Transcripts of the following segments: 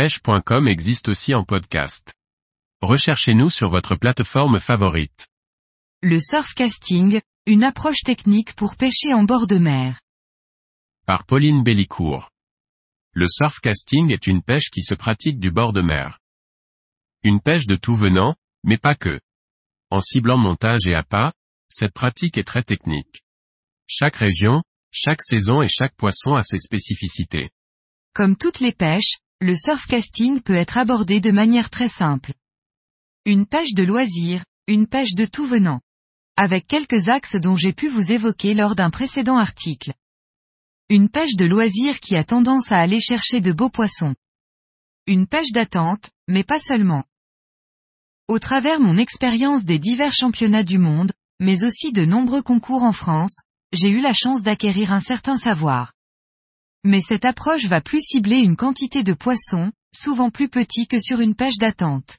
pêche.com existe aussi en podcast. Recherchez-nous sur votre plateforme favorite. Le surfcasting, une approche technique pour pêcher en bord de mer. Par Pauline Bellicourt. Le surfcasting est une pêche qui se pratique du bord de mer. Une pêche de tout venant, mais pas que. En ciblant montage et appât, cette pratique est très technique. Chaque région, chaque saison et chaque poisson a ses spécificités. Comme toutes les pêches, le surfcasting peut être abordé de manière très simple. Une pêche de loisir, une pêche de tout venant. Avec quelques axes dont j'ai pu vous évoquer lors d'un précédent article. Une pêche de loisir qui a tendance à aller chercher de beaux poissons. Une pêche d'attente, mais pas seulement. Au travers mon expérience des divers championnats du monde, mais aussi de nombreux concours en France, j'ai eu la chance d'acquérir un certain savoir. Mais cette approche va plus cibler une quantité de poissons, souvent plus petits que sur une pêche d'attente.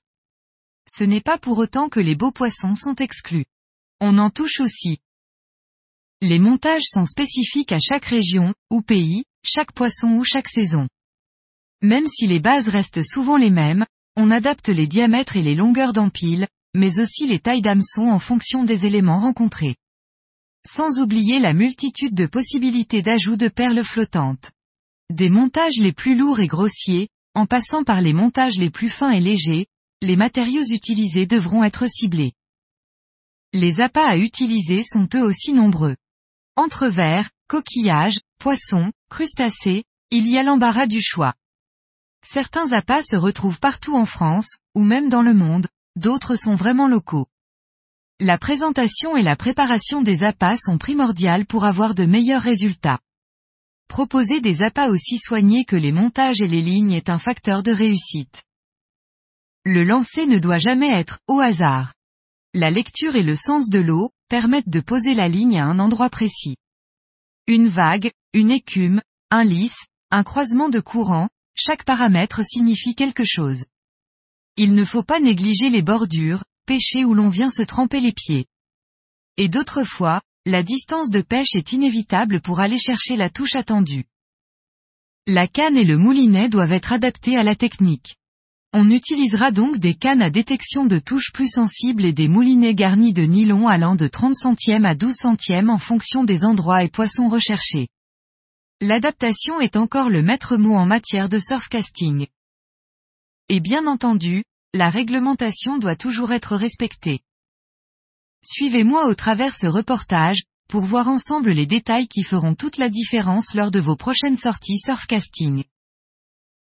Ce n'est pas pour autant que les beaux poissons sont exclus. On en touche aussi. Les montages sont spécifiques à chaque région, ou pays, chaque poisson ou chaque saison. Même si les bases restent souvent les mêmes, on adapte les diamètres et les longueurs d'empile, mais aussi les tailles d'hameçon en fonction des éléments rencontrés. Sans oublier la multitude de possibilités d'ajout de perles flottantes. Des montages les plus lourds et grossiers, en passant par les montages les plus fins et légers, les matériaux utilisés devront être ciblés. Les appâts à utiliser sont eux aussi nombreux. Entre verres, coquillages, poissons, crustacés, il y a l'embarras du choix. Certains appâts se retrouvent partout en France, ou même dans le monde, d'autres sont vraiment locaux. La présentation et la préparation des appâts sont primordiales pour avoir de meilleurs résultats. Proposer des appâts aussi soignés que les montages et les lignes est un facteur de réussite. Le lancer ne doit jamais être au hasard. La lecture et le sens de l'eau permettent de poser la ligne à un endroit précis. Une vague, une écume, un lisse, un croisement de courant, chaque paramètre signifie quelque chose. Il ne faut pas négliger les bordures, où l'on vient se tremper les pieds. Et d'autres fois, la distance de pêche est inévitable pour aller chercher la touche attendue. La canne et le moulinet doivent être adaptés à la technique. On utilisera donc des cannes à détection de touche plus sensibles et des moulinets garnis de nylon allant de 30 centièmes à 12 centièmes en fonction des endroits et poissons recherchés. L'adaptation est encore le maître mot en matière de surfcasting. Et bien entendu, la réglementation doit toujours être respectée. Suivez-moi au travers ce reportage, pour voir ensemble les détails qui feront toute la différence lors de vos prochaines sorties surfcasting.